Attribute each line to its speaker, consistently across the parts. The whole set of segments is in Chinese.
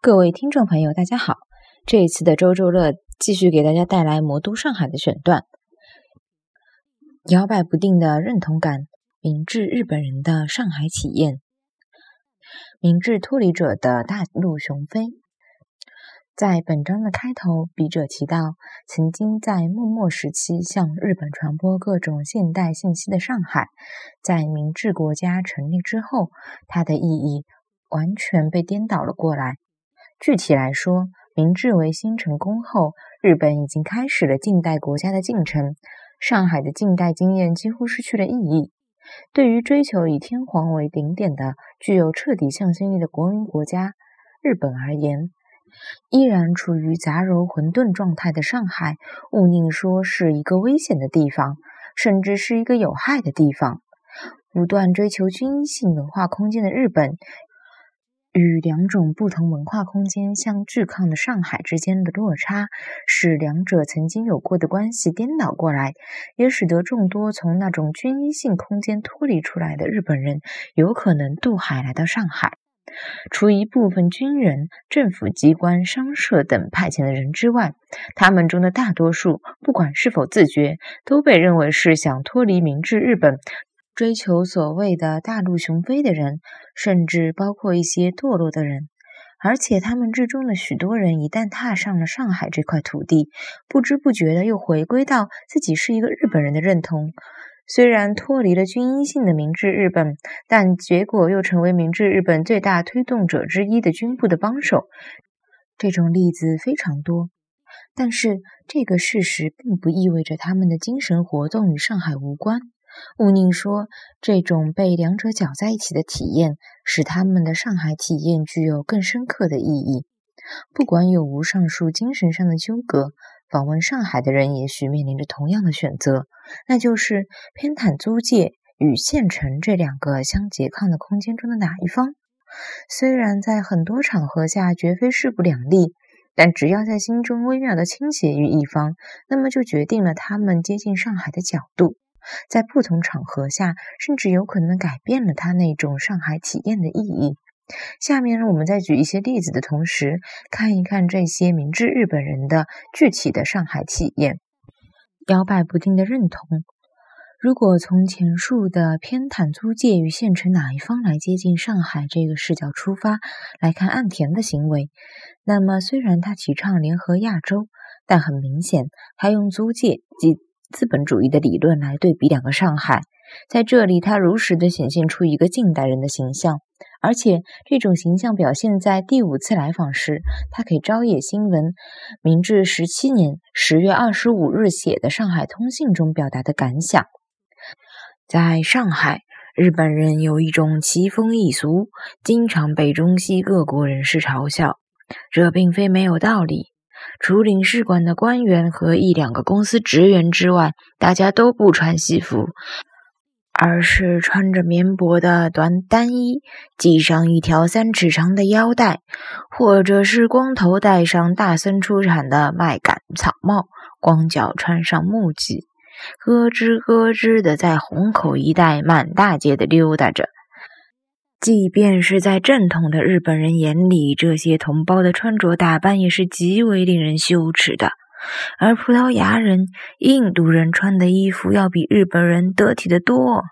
Speaker 1: 各位听众朋友，大家好！这一次的周周乐继续给大家带来《魔都上海》的选段。摇摆不定的认同感，明治日本人的上海体验。明治脱离者的大陆雄飞，在本章的开头，笔者提到，曾经在幕末时期向日本传播各种现代信息的上海，在明治国家成立之后，它的意义完全被颠倒了过来。具体来说，明治维新成功后，日本已经开始了近代国家的进程，上海的近代经验几乎失去了意义。对于追求以天皇为顶点的、具有彻底向心力的国民国家日本而言，依然处于杂糅混沌状态的上海，勿宁说是一个危险的地方，甚至是一个有害的地方。不断追求均一性文化空间的日本，与两种不同文化空间相对抗的上海之间的落差，使两者曾经有过的关系颠倒过来，也使得众多从那种均一性空间脱离出来的日本人，有可能渡海来到上海。除一部分军人、政府机关、商社等派遣的人之外，他们中的大多数，不管是否自觉，都被认为是想脱离明治日本。追求所谓的大陆雄飞的人，甚至包括一些堕落的人，而且他们之中的许多人一旦踏上了上海这块土地，不知不觉的又回归到自己是一个日本人的认同。虽然脱离了均一性的明治日本，但结果又成为明治日本最大推动者之一的军部的帮手。这种例子非常多，但是这个事实并不意味着他们的精神活动与上海无关。毋宁说，这种被两者搅在一起的体验，使他们的上海体验具有更深刻的意义。不管有无上述精神上的纠葛，访问上海的人也许面临着同样的选择，那就是偏袒租界与县城这两个相拮抗的空间中的哪一方。虽然在很多场合下绝非势不两立，但只要在心中微妙的倾斜于一方，那么就决定了他们接近上海的角度。在不同场合下，甚至有可能改变了他那种上海体验的意义。下面，让我们在举一些例子的同时，看一看这些明治日本人的具体的上海体验。摇摆不定的认同。如果从前述的偏袒租界与县城哪一方来接近上海这个视角出发来看岸田的行为，那么虽然他提倡联合亚洲，但很明显，他用租界及资本主义的理论来对比两个上海，在这里，他如实的显现出一个近代人的形象，而且这种形象表现在第五次来访时，他给《朝野新闻》明治十七年十月二十五日写的《上海通信》中表达的感想：在上海，日本人有一种奇风异俗，经常被中西各国人士嘲笑，这并非没有道理。除领事馆的官员和一两个公司职员之外，大家都不穿西服，而是穿着棉薄的短单衣，系上一条三尺长的腰带，或者是光头戴上大森出产的麦秆草帽，光脚穿上木屐，咯吱咯吱的在虹口一带满大街的溜达着。即便是在正统的日本人眼里，这些同胞的穿着打扮也是极为令人羞耻的。而葡萄牙人、印度人穿的衣服要比日本人得体得多。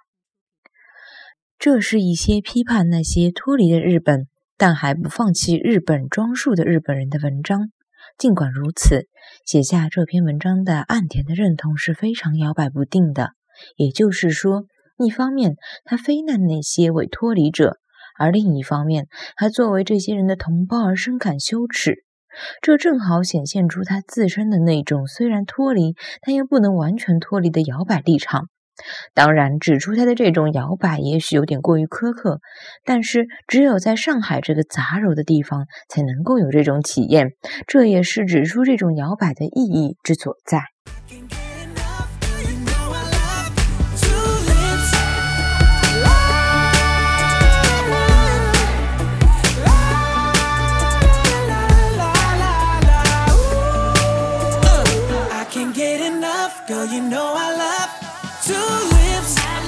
Speaker 1: 这是一些批判那些脱离了日本但还不放弃日本装束的日本人的文章。尽管如此，写下这篇文章的岸田的认同是非常摇摆不定的。也就是说，一方面他非难那些伪脱离者。而另一方面，还作为这些人的同胞而深感羞耻，这正好显现出他自身的那种虽然脱离，但又不能完全脱离的摇摆立场。当然，指出他的这种摇摆也许有点过于苛刻，但是只有在上海这个杂糅的地方，才能够有这种体验。这也是指出这种摇摆的意义之所在。
Speaker 2: enough, girl. You know I love two lips.